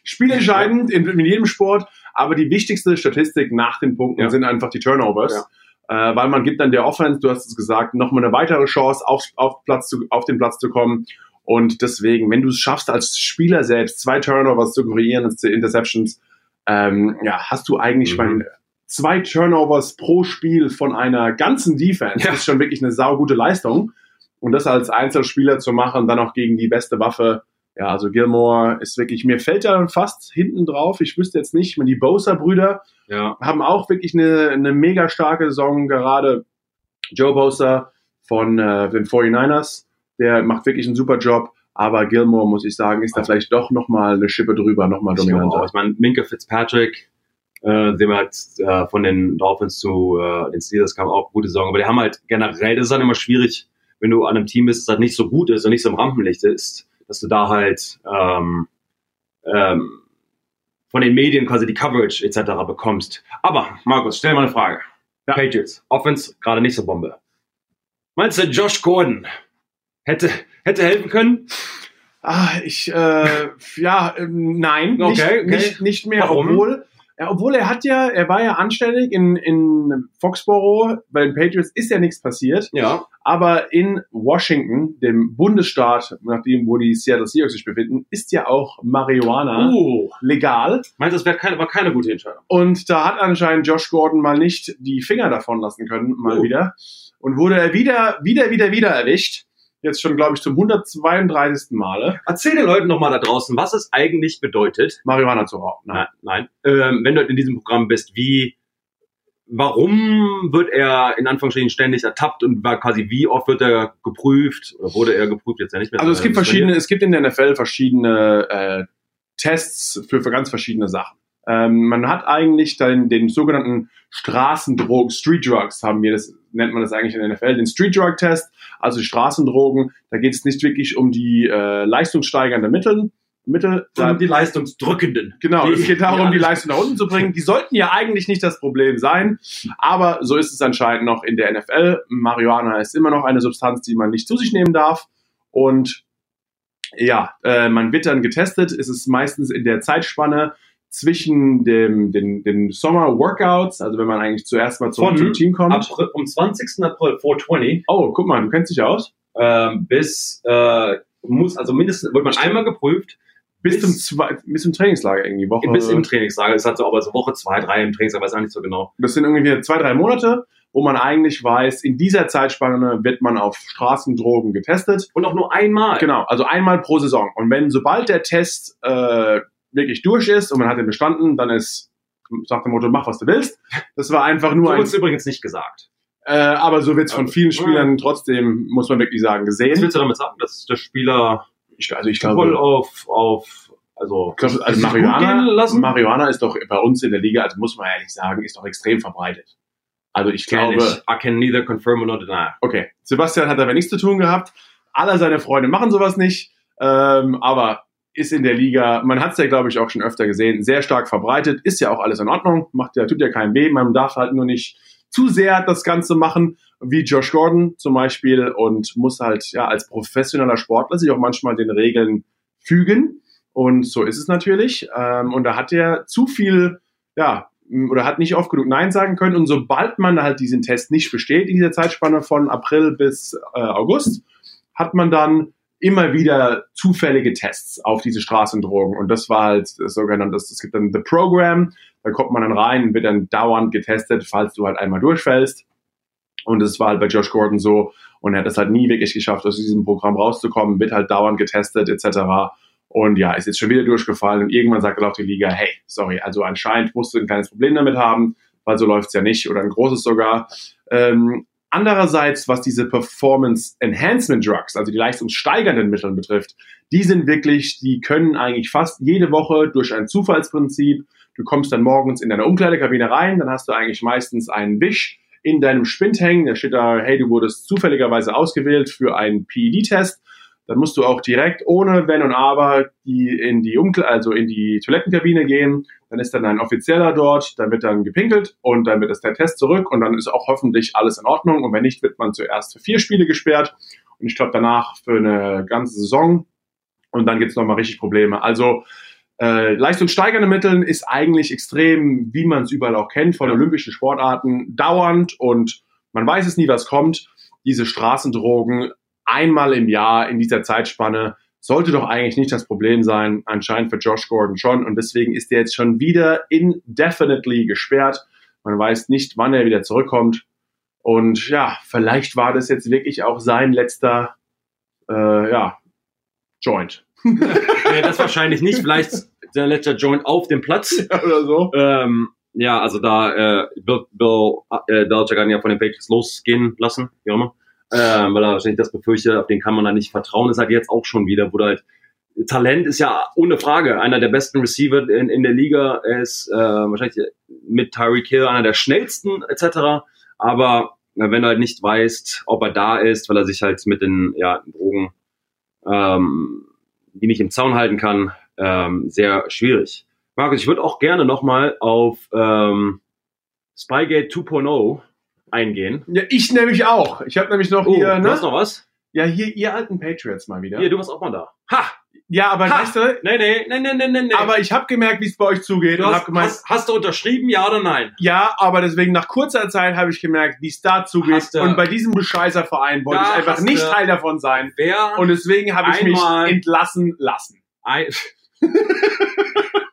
spielentscheidend in, in jedem Sport, aber die wichtigste Statistik nach den Punkten Ja. sind einfach die Turnovers, äh, weil man gibt dann der Offense, du hast es gesagt, nochmal eine weitere Chance, auf, auf, Platz zu, auf den Platz zu kommen und deswegen, wenn du es schaffst, als Spieler selbst zwei Turnovers zu kreieren, Interceptions, ähm, ja, hast du eigentlich Mhm. mein, zwei Turnovers pro Spiel von einer ganzen Defense. Ja. Das ist schon wirklich eine saugute Leistung. Und das als Einzelspieler zu machen, dann auch gegen die beste Waffe, ja, also Gilmore ist wirklich, mir fällt dann fast hinten drauf. Ich wüsste jetzt nicht, die Bosa-Brüder Ja. haben auch wirklich eine, eine mega starke Saison. Gerade Joe Bosa von äh, den 49ers, der macht wirklich einen super Job. Aber Gilmore, muss ich sagen, ist da vielleicht doch nochmal eine Schippe drüber, nochmal Ich, dominanter. ich meine, Minka Fitzpatrick, äh, wir halt äh, von den Dolphins zu äh, den Steelers kam auch gute Saison, aber die haben halt generell, das ist dann immer schwierig, wenn du an einem Team bist, das halt nicht so gut ist und nicht so im Rampenlicht ist, dass du da halt ähm, ähm, von den Medien quasi die Coverage etc. bekommst. Aber, Markus, stell mal eine Frage. Ja. Patriots, Offense gerade nicht so Bombe. Meinst du, Josh Gordon hätte, hätte helfen können? Ah, ich, äh, ja, ähm, nein, Okay, nicht, okay. nicht, nicht mehr, Warum? obwohl, ja, obwohl er hat ja, er war ja anständig in, in Foxborough, bei den Patriots ist ja nichts passiert, Ja. aber in Washington, dem Bundesstaat, nachdem, wo die Seattle Seahawks sich befinden, ist ja auch Marihuana Uh, legal. meinst du, das wäre keine, war keine gute Entscheidung? Und da hat anscheinend Josh Gordon mal nicht die Finger davon lassen können, mal Oh. wieder. Und wurde er wieder, wieder, wieder, wieder erwischt. Jetzt schon, glaube ich, zum 132. Male, Erzähl den Leuten noch mal da draußen, was es eigentlich bedeutet, Marihuana zu rauchen. Nein. nein, ähm, wenn du in diesem Programm bist, wie, warum wird er in Anführungsstrichen ständig ertappt und war quasi, wie oft wird er geprüft oder wurde er geprüft jetzt ja nicht mehr? Also es gibt verschiedene, es gibt in der NFL verschiedene äh, Tests für, für ganz verschiedene Sachen. Ähm, man hat eigentlich den, den sogenannten Straßendrogen, Street Drugs haben wir, das nennt man das eigentlich in der NFL, den Street Drug Test, also die Straßendrogen. Da geht es nicht wirklich um die äh, leistungssteigernde Mittel, Mittel. Sondern die leistungsdrückenden. Genau, es geht darum, die die Leistung nach unten zu bringen. Die sollten ja eigentlich nicht das Problem sein, aber so ist es anscheinend noch in der NFL. Marihuana ist immer noch eine Substanz, die man nicht zu sich nehmen darf. Und ja, äh, man wird dann getestet. Es ist meistens in der Zeitspanne zwischen dem, den, den Sommer-Workouts, also wenn man eigentlich zuerst mal Von zum Team kommt. April, am 20. April 420 Oh, guck mal, du kennst dich aus. ähm, bis äh, muss also mindestens wird man einmal geprüft Bis, Bis- zum, zwei, bis zum Trainingslager irgendwie. Woche, bis im Trainingslager. Das halt so, aber so Woche zwei, drei im Trainingslager, weiß auch nicht so genau. Das sind irgendwie zwei, drei Monate, wo man eigentlich weiß, in dieser Zeitspanne wird man auf Straßendrogen getestet. Und auch nur einmal. Genau, also einmal pro Saison. Und wenn sobald der Test äh, wirklich durch ist und man hat den bestanden, dann ist, sagt der Motto, mach was du willst. Das war einfach So nur wurde ein, übrigens nicht gesagt. äh, aber so wird's von Also, vielen Spielern trotzdem, muss man wirklich sagen, Was gesehen. willst du damit sagen, dass der Spieler Ich, also ich voll glaube, auf, auf also, ich glaube, also Marihuana? Marihuana ist doch bei uns in der Liga, also muss man ehrlich sagen, ist doch extrem verbreitet. Also ich glaube, ich. I can neither confirm nor deny. Okay, Sebastian hat damit nichts zu tun gehabt. Alle seine Freunde machen sowas nicht, ähm, aber ist in der Liga, man hat es ja, glaube ich, auch schon öfter gesehen, sehr stark verbreitet, ist ja auch alles in Ordnung, macht ja, tut ja keinem weh, man darf halt nur nicht zu sehr das Ganze machen, wie Josh Gordon zum Beispiel, und muss halt ja als professioneller Sportler sich auch manchmal den Regeln fügen. Und so ist es natürlich. Ähm, und da hat er zu viel, ja, oder hat nicht oft genug Nein sagen können. Und sobald man halt diesen Test nicht besteht, in dieser Zeitspanne von April bis äh, August, hat man dann immer wieder zufällige Tests auf diese Straßendrogen. Und das war halt sogenannte, es gibt dann The Program, da kommt man dann rein und wird dann dauernd getestet, falls du halt einmal durchfällst. Und das war halt bei Josh Gordon so. Und er hat es halt nie wirklich geschafft, aus diesem Programm rauszukommen, wird halt dauernd getestet, etc. Und ja, ist jetzt schon wieder durchgefallen. Und irgendwann sagt dann auch die Liga, hey, sorry, also anscheinend musst du ein kleines Problem damit haben, weil so läuft's ja nicht oder ein großes sogar. Ähm, andererseits, was diese Performance Enhancement Drugs, also die leistungssteigernden Mittel betrifft, die sind wirklich, die können eigentlich fast jede Woche durch ein Zufallsprinzip, du kommst dann morgens in deine Umkleidekabine rein, dann hast du eigentlich meistens einen Wisch in deinem Spind hängen, da steht da, hey, du wurdest zufälligerweise ausgewählt für einen PED-Test. Dann musst du auch direkt ohne Wenn und Aber die in die Umkle also in die Toilettenkabine gehen. Dann ist dann ein Offizieller dort, dann wird dann gepinkelt und dann wird es der Test zurück und dann ist auch hoffentlich alles in Ordnung. Und wenn nicht, wird man zuerst für vier Spiele gesperrt und ich glaube danach für eine ganze Saison. Und dann gibt's noch nochmal richtig Probleme. Also äh, leistungssteigernde Mitteln ist eigentlich extrem, wie man es überall auch kennt, von olympischen Sportarten, dauernd und man weiß es nie, was kommt. Diese Straßendrogen einmal im Jahr in dieser Zeitspanne sollte doch eigentlich nicht das Problem sein. Anscheinend für Josh Gordon schon und deswegen ist er jetzt schon wieder indefinitely gesperrt. Man weiß nicht, wann er wieder zurückkommt. Und ja, vielleicht war das jetzt wirklich auch sein letzter, äh, ja, Joint. nee, das wahrscheinlich nicht. Vielleicht der letzte Joint auf dem Platz. Oder so. Ähm, ja, also da äh, Bill, Bill äh, Belichick hat ja von den Patriots losgehen lassen, wie auch immer. Ähm, weil er wahrscheinlich das befürchtet, auf den kann man da nicht vertrauen. Ist halt jetzt auch schon wieder, wo halt Talent ist ja ohne Frage einer der besten Receiver in, in der Liga. Er ist äh, wahrscheinlich mit Tyreek Hill einer der schnellsten etc. Aber äh, wenn du halt nicht weißt, ob er da ist, weil er sich halt mit den ja, Drogen ähm, die nicht im Zaun halten kann, ähm, sehr schwierig. Markus, ich würde auch gerne nochmal auf ähm, Spygate 2.0 eingehen. Ja, ich nämlich auch. Ich habe nämlich noch Oh, hier, du ne? hast noch was? Ja, hier, ihr alten Patriots mal wieder. Hier, du warst auch mal da. Ha! ja, aber Ha! weißt du, Nee, nee, nee, nee, nee, nee, aber ich habe gemerkt, wie es bei euch zugeht du und hast, habe gemeint, hast, hast du unterschrieben, ja oder nein? ja, aber deswegen nach kurzer Zeit habe ich gemerkt, wie es da zugeht. Du- Und bei diesem Bescheißerverein wollte ich einfach nicht du- Teil davon sein. Wer Und deswegen habe ich mich entlassen lassen. ein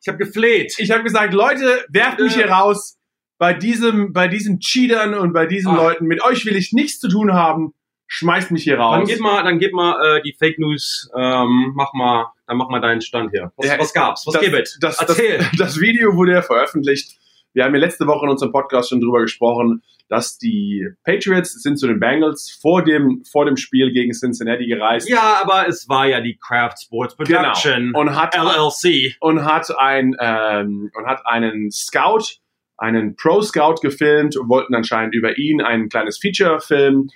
Ich habe gefleht. Ich habe gesagt, Leute, werft mich hier raus. Bei diesem, bei diesen Cheatern und bei diesen Ah. Leuten, mit euch will ich nichts zu tun haben. Schmeißt mich hier raus. Dann gib mal, dann gib mal äh, die Fake News, ähm, mach mal, dann mach mal deinen Stand hier. Was, Ja, was gab's? Was das, gibt es? Das, das, Erzähl. das Video wurde ja veröffentlicht. Wir haben ja letzte Woche in unserem Podcast schon drüber gesprochen, dass die Patriots sind zu den Bengals vor dem, vor dem Spiel gegen Cincinnati gereist ja, aber es war ja die Craft Sports Production Genau. und hat LLC. und hat ein ähm, und hat einen Scout, einen Pro Scout gefilmt und wollten anscheinend über ihn ein kleines Feature filmen.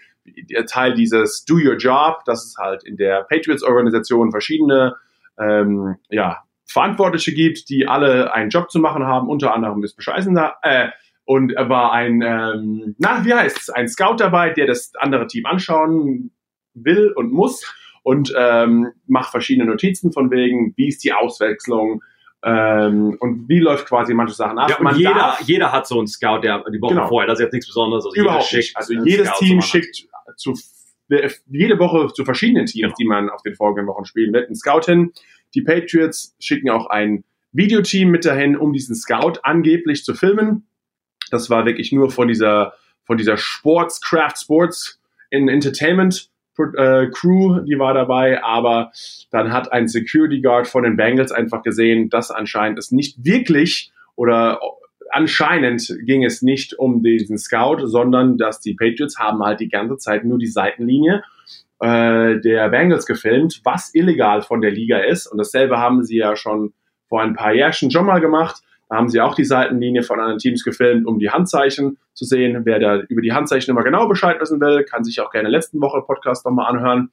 Teil dieses Do Your Job, dass es halt in der Patriots Organisation verschiedene ähm, ja, Verantwortliche gibt, die alle einen Job zu machen haben, unter anderem ist Bescheißen da. Äh, und er war ein, ähm, na, wie heißt's, ein Scout dabei, der das andere Team anschauen will und muss und ähm, macht verschiedene Notizen von wegen, wie ist die Auswechslung ähm, und wie läuft quasi manche Sachen ab. Ja, Man jeder, darf jeder hat so einen Scout, der die Woche Genau. vorher, das ist jetzt nichts Besonderes. Also überhaupt nicht. Also jedes Scout Team schickt zu jede Woche zu verschiedenen Teams, Genau. die man auf den folgenden Wochen spielen wird, einen Scout hin. Die Patriots schicken auch ein Videoteam mit dahin, um diesen Scout angeblich zu filmen. Das war wirklich nur von dieser, von dieser Sports, Craft Sports in Entertainment äh, Crew, die war dabei, aber dann hat ein Security Guard von den Bengals einfach gesehen, dass anscheinend es nicht wirklich oder anscheinend ging es nicht um diesen Scout, sondern dass die Patriots haben halt die ganze Zeit nur die Seitenlinie äh, der Bengals gefilmt, was illegal von der Liga ist. Und dasselbe haben sie ja schon vor ein paar Jahren schon mal gemacht. Haben sie auch die Seitenlinie von anderen Teams gefilmt, um die Handzeichen zu sehen. Wer da über die Handzeichen immer genau Bescheid wissen will, kann sich auch gerne letzten Woche Podcast nochmal anhören.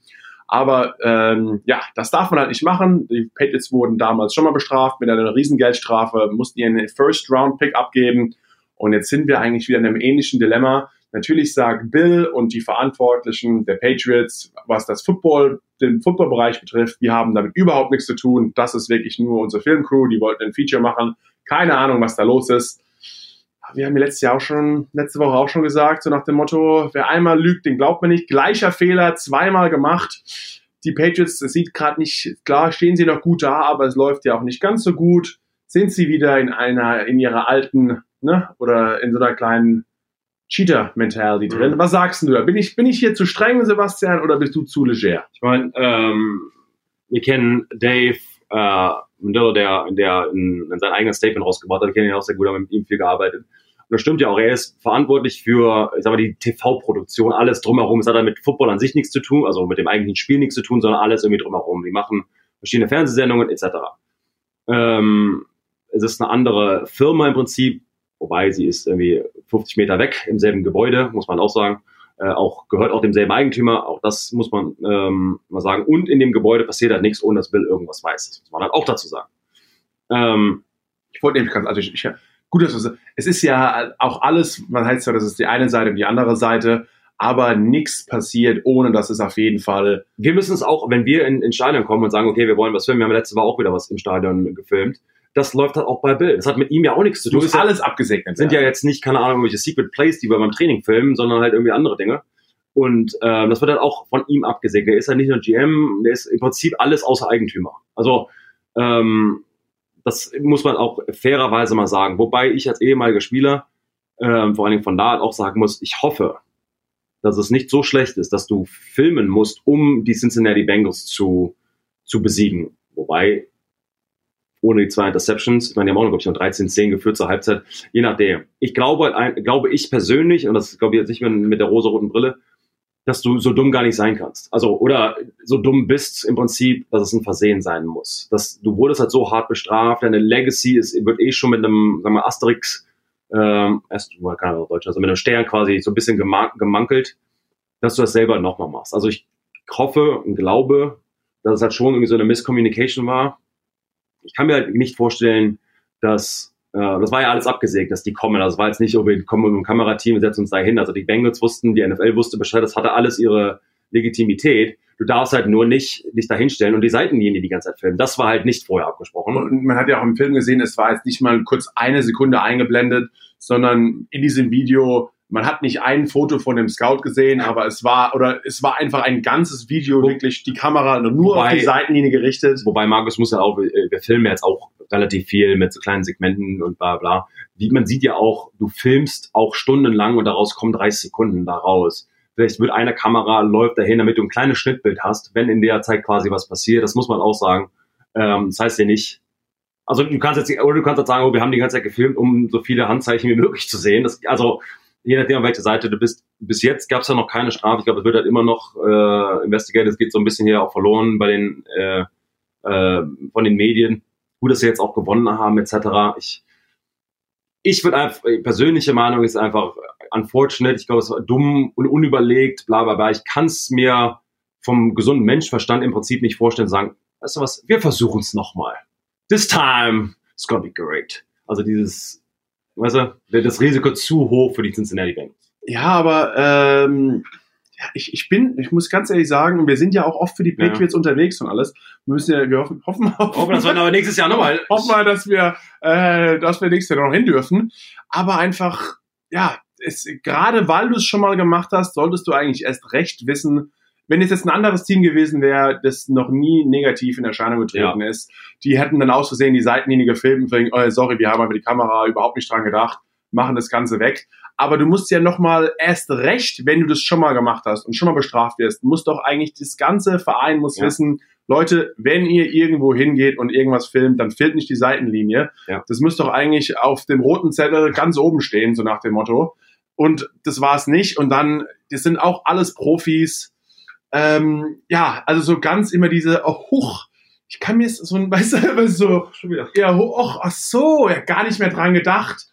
Aber ähm, ja, das darf man halt nicht machen. Die Patriots wurden damals schon mal bestraft mit einer riesen Geldstrafe, mussten ihren First-Round-Pick abgeben. Und jetzt sind wir eigentlich wieder in einem ähnlichen Dilemma. Natürlich sagt Bill und die Verantwortlichen der Patriots, was das Football, den Footballbereich betrifft, wir haben damit überhaupt nichts zu tun. Das ist wirklich nur unsere Filmcrew, die wollten ein Feature machen. Keine Ahnung, was da los ist. Wir haben ja letztes Jahr auch schon, letzte Woche auch schon gesagt, so nach dem Motto, wer einmal lügt, den glaubt man nicht. Gleicher Fehler, zweimal gemacht. Die Patriots, es sieht gerade nicht, klar stehen sie noch gut da, aber es läuft ja auch nicht ganz so gut. Sind sie wieder in einer, in ihrer alten, ne, oder in so einer kleinen Cheater-Mentality drin. Mhm. Was sagst du da? Bin ich, bin ich hier zu streng, Sebastian, oder bist du zu leger? Ich meine, ähm, wir kennen Dave äh, Mandela, der, der in, in sein eigenes Statement rausgebracht hat. Wir kennen ihn auch sehr gut, haben mit ihm viel gearbeitet. Und das stimmt ja auch. Er ist verantwortlich für, ich sag mal, die TV-Produktion, alles drumherum. Es hat dann mit Football an sich nichts zu tun, also mit dem eigentlichen Spiel nichts zu tun, sondern alles irgendwie drumherum. Die machen verschiedene Fernsehsendungen etc. Ähm, es ist eine andere Firma im Prinzip, wobei sie ist irgendwie 50 Meter weg im selben Gebäude, muss man auch sagen. Äh, auch gehört auch demselben Eigentümer, auch das muss man ähm, mal sagen. Und in dem Gebäude passiert halt nichts, ohne dass Bill irgendwas weiß. Das muss man halt auch dazu sagen. Ähm, Ich wollte nämlich ganz, also ich, ich gut, dass du es ist ja auch alles, man heißt ja, das ist die eine Seite und die andere Seite, aber nichts passiert, ohne dass es auf jeden Fall wir müssen es auch, wenn wir in, in Stadion kommen und sagen, okay, wir wollen was filmen, wir haben letzte Woche auch wieder was im Stadion gefilmt, das läuft halt auch bei Bill. Das hat mit ihm ja auch nichts zu Du tun. musst Ist ja, alles abgesegnet sind ja jetzt nicht, keine Ahnung, irgendwelche Secret Plays, die wir beim Training filmen, sondern halt irgendwie andere Dinge. Und ähm, das wird halt auch von ihm abgesegnet. Er ist ja nicht nur GM, der ist im Prinzip alles außer Eigentümer. Also ähm, das muss man auch fairerweise mal sagen. Wobei ich als ehemaliger Spieler, ähm, vor allen Dingen von da auch sagen muss, ich hoffe, dass es nicht so schlecht ist, dass du filmen musst, um die Cincinnati Bengals zu zu besiegen. Wobei, ohne die zwei Interceptions, ich meine, die haben auch noch, glaube ich, noch 13, 10 geführt zur Halbzeit, je nachdem. Ich glaube, ein, glaube ich persönlich, und das glaube ich jetzt nicht mehr mit der rosa-roten Brille, dass du so dumm gar nicht sein kannst. Also, oder so dumm bist im Prinzip, dass es ein Versehen sein muss. Dass du wurdest halt so hart bestraft, deine Legacy ist, wird eh schon mit einem, sagen wir, Asterix, ähm, erst, keine Deutsch, also mit einem Stern quasi so ein bisschen gemankelt, dass du das selber nochmal machst. Also ich hoffe und glaube, dass es halt schon irgendwie so eine Miscommunication war. Ich kann mir halt nicht vorstellen, dass äh, das war ja alles abgesägt, dass die kommen. Also war jetzt nicht, oh, wir kommen mit dem Kamerateam, setzen uns da hin. Also die Bengals wussten, die NFL wusste Bescheid, das hatte alles ihre Legitimität. Du darfst halt nur nicht dich da hinstellen und die Seitenlinie die ganze Zeit filmen. Das war halt nicht vorher abgesprochen. Und man hat ja auch im Film gesehen, es war jetzt nicht mal kurz eine Sekunde eingeblendet, sondern in diesem Video man hat nicht ein Foto von dem Scout gesehen, aber es war oder es war einfach ein ganzes Video, wirklich die Kamera nur wobei, auf die Seitenlinie gerichtet. Wobei Markus muss ja auch, wir filmen jetzt auch relativ viel mit so kleinen Segmenten und bla bla. Wie man sieht ja auch, du filmst auch stundenlang und daraus kommen 30 Sekunden daraus. Vielleicht wird eine Kamera läuft dahin, damit du ein kleines Schnittbild hast, wenn in der Zeit quasi was passiert. Das muss man auch sagen. Ähm, das heißt ja nicht, also du kannst jetzt, oder du kannst jetzt sagen, oh, wir haben die ganze Zeit gefilmt, um so viele Handzeichen wie möglich zu sehen. Das, also je nachdem, auf welcher Seite du bist. Bis jetzt gab es ja noch keine Strafe. Ich glaube, es wird halt immer noch äh, investigated. Es geht so ein bisschen hier auch verloren bei den äh, äh, von den Medien. Gut, dass sie jetzt auch gewonnen haben, etc. Ich, ich würde einfach, persönliche Meinung ist einfach unfortunate. Ich glaube, es war dumm und unüberlegt, bla bla bla. Ich kann es mir vom gesunden Menschverstand im Prinzip nicht vorstellen, sagen, weißt du was, wir versuchen es nochmal. This time, it's gonna be great. Also dieses weißt du, das Risiko zu hoch für die Cincinnati Bengals. Ja, aber ähm, ich, ich bin, ich muss ganz ehrlich sagen, wir sind ja auch oft für die Patriots ja. unterwegs und alles. Wir müssen ja, wir hoffen, hoffen, hoffen, hoffen dass wir aber nächstes Jahr nochmal. Hoffen mal, dass wir, äh, dass wir nächstes Jahr noch hin dürfen. Aber einfach, ja, es, gerade weil du es schon mal gemacht hast, solltest du eigentlich erst recht wissen, wenn es jetzt ein anderes Team gewesen wäre, das noch nie negativ in Erscheinung getreten ja. ist, die hätten dann aus Versehen die Seitenlinie gefilmt und sagen, oh, sorry, wir haben aber die Kamera überhaupt nicht dran gedacht, machen das Ganze weg. Aber du musst ja nochmal erst recht, wenn du das schon mal gemacht hast und schon mal bestraft wirst, muss doch eigentlich das ganze Verein muss ja. wissen, Leute, wenn ihr irgendwo hingeht und irgendwas filmt, dann filmt nicht die Seitenlinie. Ja. Das muss doch eigentlich auf dem roten Zettel ganz oben stehen, so nach dem Motto. Und das war es nicht. Und dann, das sind auch alles Profis ähm, ja, also so ganz immer diese, oh, huch, ich kann mir so ein, weißt du, so, ja, hoch, ach so, ja, gar nicht mehr dran gedacht.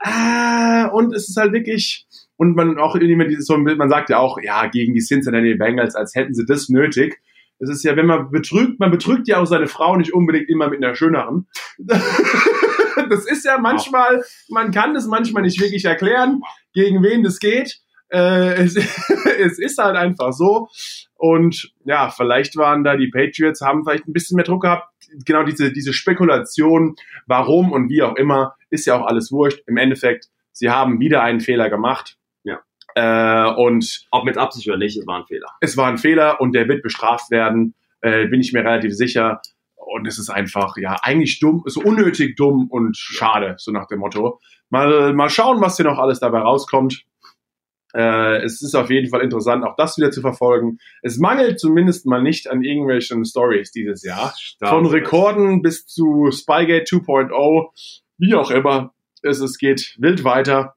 Äh, und es ist halt wirklich, und man auch immer dieses so Bild, man sagt ja auch, ja, gegen die Cincinnati Bengals, als hätten sie das nötig. Es ist ja, wenn man betrügt, man betrügt ja auch seine Frau nicht unbedingt immer mit einer schöneren. das ist ja manchmal, man kann das manchmal nicht wirklich erklären, gegen wen das geht. Äh, es, es ist halt einfach so. Und ja, vielleicht waren da die Patriots, haben vielleicht ein bisschen mehr Druck gehabt. Genau diese, diese Spekulation, warum und wie auch immer, ist ja auch alles wurscht. Im Endeffekt, sie haben wieder einen Fehler gemacht. Ja. Äh, und ob mit Absicht oder nicht, es war ein Fehler. Es war ein Fehler und der wird bestraft werden, äh, bin ich mir relativ sicher. Und es ist einfach, ja, eigentlich dumm, so unnötig dumm und schade, so nach dem Motto. Mal, mal schauen, was hier noch alles dabei rauskommt. Äh, es ist auf jeden Fall interessant, auch das wieder zu verfolgen. Es mangelt zumindest mal nicht an irgendwelchen Stories dieses Jahr. Stark Von Rekorden bis zu Spygate 2.0, wie auch immer. Es, es geht wild weiter.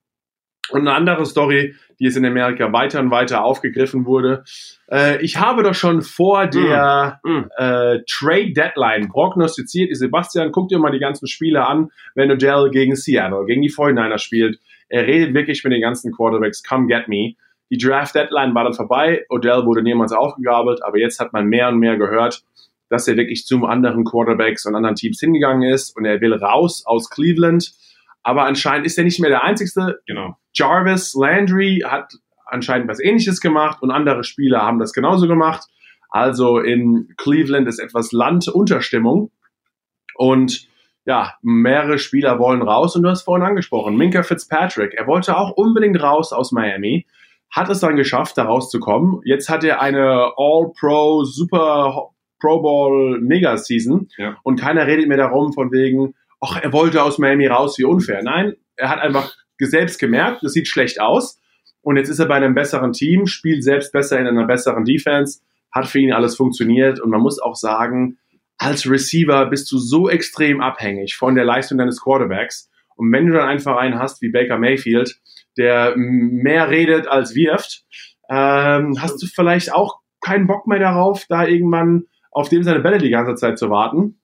Und eine andere Story, die jetzt in Amerika weiter und weiter aufgegriffen wurde. Äh, ich habe doch schon vor der mm. Äh, Trade Deadline prognostiziert. Sebastian, guck dir mal die ganzen Spiele an, wenn Odell gegen Seattle, gegen die 49 spielt. Er redet wirklich mit den ganzen Quarterbacks, come get me. Die Draft Deadline war dann vorbei. Odell wurde niemals aufgegabelt, aber jetzt hat man mehr und mehr gehört, dass er wirklich zum anderen Quarterbacks und anderen Teams hingegangen ist und er will raus aus Cleveland. Aber anscheinend ist er nicht mehr der Einzige. Genau. Jarvis Landry hat anscheinend was Ähnliches gemacht und andere Spieler haben das genauso gemacht. Also in Cleveland ist etwas Landunterstimmung. Und ja, mehrere Spieler wollen raus und du hast vorhin angesprochen, Minka Fitzpatrick, er wollte auch unbedingt raus aus Miami, hat es dann geschafft, da rauszukommen. Jetzt hat er eine All-Pro, Super Pro Bowl Mega Season ja. und keiner redet mehr darum von wegen, ach, er wollte aus Miami raus, wie unfair. Nein, er hat einfach selbst gemerkt, das sieht schlecht aus und jetzt ist er bei einem besseren Team, spielt selbst besser in einer besseren Defense. hat für ihn alles funktioniert und man muss auch sagen, als Receiver bist du so extrem abhängig von der Leistung deines Quarterbacks. Und wenn du dann einfach einen hast wie Baker Mayfield, der mehr redet als wirft, ähm, hast du vielleicht auch keinen Bock mehr darauf, da irgendwann auf dem seine Bälle die ganze Zeit zu warten.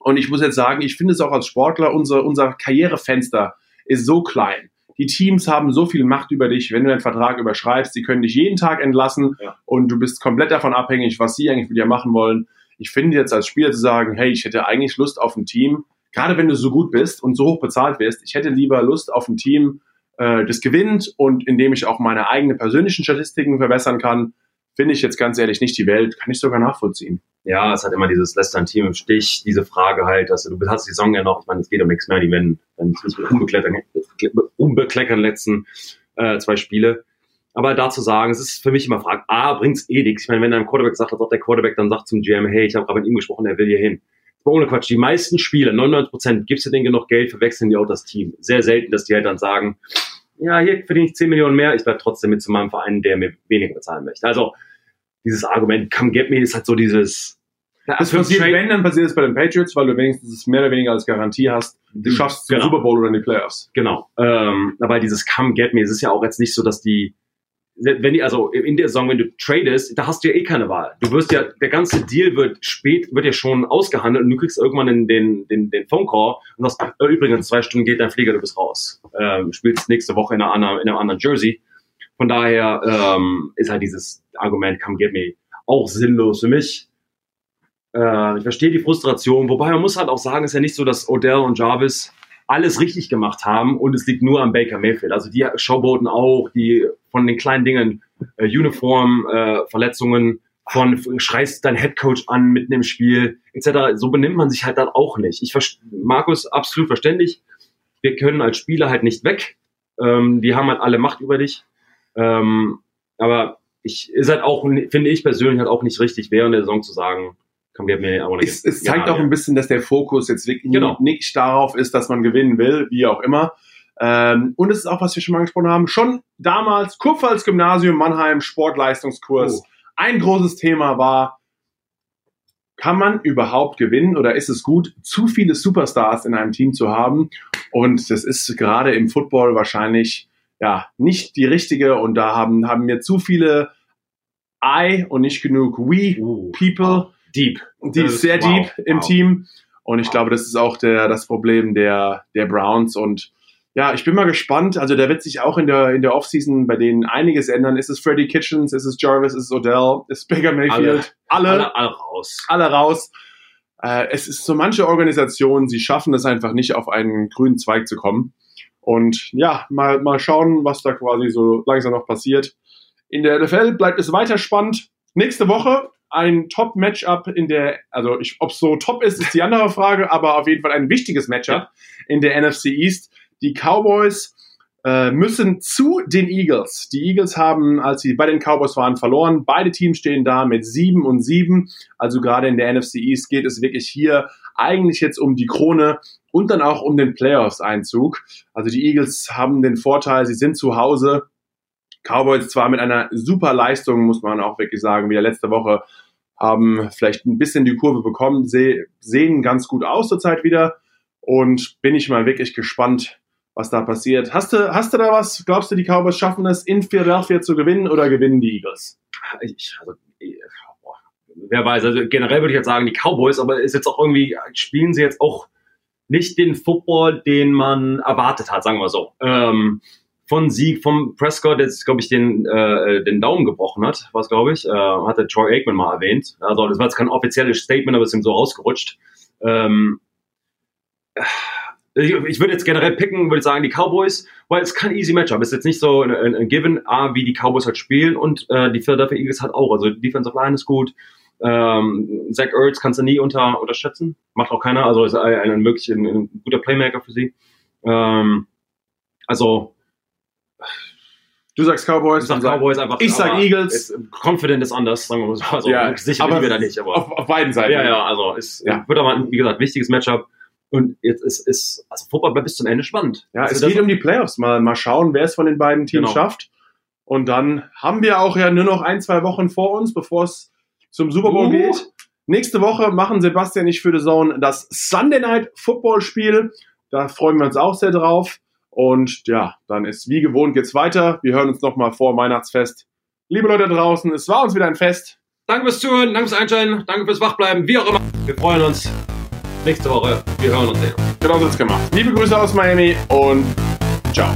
Und ich muss jetzt sagen, ich finde es auch als Sportler, unser, unser Karrierefenster ist so klein. Die Teams haben so viel Macht über dich, wenn du deinen Vertrag überschreibst. Sie können dich jeden Tag entlassen ja. und du bist komplett davon abhängig, was sie eigentlich mit dir machen wollen. Ich finde jetzt als Spieler zu sagen, hey, ich hätte eigentlich Lust auf ein Team, gerade wenn du so gut bist und so hoch bezahlt wirst, ich hätte lieber Lust auf ein Team, äh, das gewinnt und in dem ich auch meine eigenen persönlichen Statistiken verbessern kann, finde ich jetzt ganz ehrlich nicht die Welt, kann ich sogar nachvollziehen. Ja, es hat immer dieses lässt dein Team im Stich, diese Frage halt, dass du, du hast die Saison ja noch, ich meine, es geht um nichts mehr, die werden dann unbekleckern, unbekleckern letzten äh, zwei Spiele. Aber dazu sagen, es ist für mich immer Frage, A, bringt's eh nichts. Ich meine, wenn ein Quarterback sagt, als ob der Quarterback dann sagt zum GM, hey, ich habe gerade mit ihm gesprochen, er will hier hin. Ohne Quatsch, die meisten Spiele, 99 Prozent, gibst du denen genug Geld, verwechseln die auch das Team. Sehr selten, dass die halt dann sagen, ja, hier verdiene ich 10 Millionen mehr, ich bleib trotzdem mit zu meinem Verein, der mir weniger bezahlen möchte. Also dieses Argument, come get me, ist halt so dieses. Das passiert, wenn, dann passiert es bei den Patriots, weil du wenigstens mehr oder weniger als Garantie hast, du schaffst genau. Super Bowl oder in die Playoffs. Genau. Ähm, aber dieses come get me, es ist ja auch jetzt nicht so, dass die, wenn die, also in der Saison, wenn du tradest, da hast du ja eh keine Wahl. Du wirst ja, der ganze Deal wird spät, wird ja schon ausgehandelt und du kriegst irgendwann den, den, den, den Phone Call und sagst, äh, übrigens, zwei Stunden geht dein Flieger, du bist raus. Ähm, spielst nächste Woche in, einer anderen, in einem anderen Jersey. Von daher ähm, ist halt dieses Argument, come get me, auch sinnlos für mich. Äh, ich verstehe die Frustration, wobei man muss halt auch sagen, ist ja nicht so, dass Odell und Jarvis alles richtig gemacht haben und es liegt nur am Baker Mayfield. Also die Showboten auch, die von den kleinen Dingen, äh, Uniform, äh, Verletzungen, von schreist dein Headcoach an mitten im Spiel, etc. So benimmt man sich halt dann auch nicht. Ich Markus, absolut verständlich. Wir können als Spieler halt nicht weg. Ähm, die haben halt alle Macht über dich. Ähm, aber ich ist halt auch, finde ich persönlich halt auch nicht richtig, während der Saison zu sagen, komm, wir mir aber Es, es zeigt ja, auch ja. ein bisschen, dass der Fokus jetzt wirklich genau. nicht darauf ist, dass man gewinnen will, wie auch immer. Ähm, und es ist auch, was wir schon mal angesprochen haben, schon damals, Kurpfalz Gymnasium Mannheim, Sportleistungskurs. Oh. Ein großes Thema war, kann man überhaupt gewinnen oder ist es gut, zu viele Superstars in einem Team zu haben? Und das ist gerade im Football wahrscheinlich ja, nicht die richtige und da haben, haben mir zu viele I und nicht genug We uh, People. Deep. Die ist sehr wow, deep im wow. Team. Und ich wow. glaube, das ist auch der, das Problem der, der Browns. Und ja, ich bin mal gespannt. Also, da wird sich auch in der, in der Offseason bei denen einiges ändern. Ist es Freddie Kitchens? Ist es Jarvis? Ist es Odell? Ist es Baker Mayfield? Alle, alle, alle raus. Alle raus. Äh, es ist so manche Organisationen, sie schaffen es einfach nicht, auf einen grünen Zweig zu kommen. Und ja, mal, mal schauen, was da quasi so langsam noch passiert. In der NFL bleibt es weiter spannend. Nächste Woche ein Top-Matchup in der, also ob es so top ist, ist die andere Frage, aber auf jeden Fall ein wichtiges Matchup in der NFC East. Die Cowboys äh, müssen zu den Eagles. Die Eagles haben, als sie bei den Cowboys waren, verloren. Beide Teams stehen da mit sieben und sieben. Also gerade in der NFC East geht es wirklich hier eigentlich jetzt um die Krone und dann auch um den Playoffs-Einzug. Also die Eagles haben den Vorteil, sie sind zu Hause. Cowboys zwar mit einer super Leistung, muss man auch wirklich sagen, wie der letzte Woche, haben vielleicht ein bisschen die Kurve bekommen, sehen ganz gut aus zurzeit wieder und bin ich mal wirklich gespannt, was da passiert. Hast du, hast du da was? Glaubst du, die Cowboys schaffen es, in Philadelphia zu gewinnen oder gewinnen die Eagles? Ich, also, wer weiß, also generell würde ich jetzt sagen, die Cowboys, aber ist jetzt auch irgendwie, spielen sie jetzt auch nicht den Football, den man erwartet hat, sagen wir so. Ähm, von Sieg vom Prescott, jetzt, glaube ich, den, äh, den Daumen gebrochen hat, was glaube ich, äh, hatte Troy Aikman mal erwähnt. Also das war jetzt kein offizielles Statement, aber es ist ihm so rausgerutscht. Ähm, ich, ich würde jetzt generell picken, würde sagen, die Cowboys, weil es kein easy Matchup. Ist jetzt nicht so ein, ein, ein Given, A, wie die Cowboys halt spielen und äh, die Philadelphia Eagles halt auch. Also Defensive Line ist gut, ähm, Zach Ertz kannst du nie unter, unterschätzen. Macht auch keiner. Also ist ein, ein ein, ein guter Playmaker für sie. Ähm, also Du sagst Cowboys. Ich sag Cowboys einfach. Ich sag Eagles. Confident ist anders, sagen wir mal so. Also ja, sicher aber wir da nicht. Aber auf, auf, beiden Seiten. Ja, ja, also ist, ja. wird aber, wie gesagt, wichtiges Matchup. Und jetzt ist, ist also Football bleibt bis zum Ende spannend. Ja, also es geht um die Playoffs. Mal, mal schauen, wer es von den beiden Teams genau. schafft. Und dann haben wir auch ja nur noch ein, zwei Wochen vor uns, bevor es zum Super Bowl Uh. geht. Nächste Woche machen Sebastian nicht für The Zone das Sunday Night Football Spiel. Da freuen wir uns auch sehr drauf. Und ja, dann ist wie gewohnt geht's weiter. Wir hören uns nochmal vor Weihnachtsfest. Liebe Leute draußen, es war uns wieder ein Fest. Danke fürs Zuhören, danke fürs Einschalten, danke fürs Wachbleiben, wie auch immer. Wir freuen uns. Nächste Woche. Wir hören uns sehen. Genau so ist gemacht. Liebe Grüße aus Miami und ciao.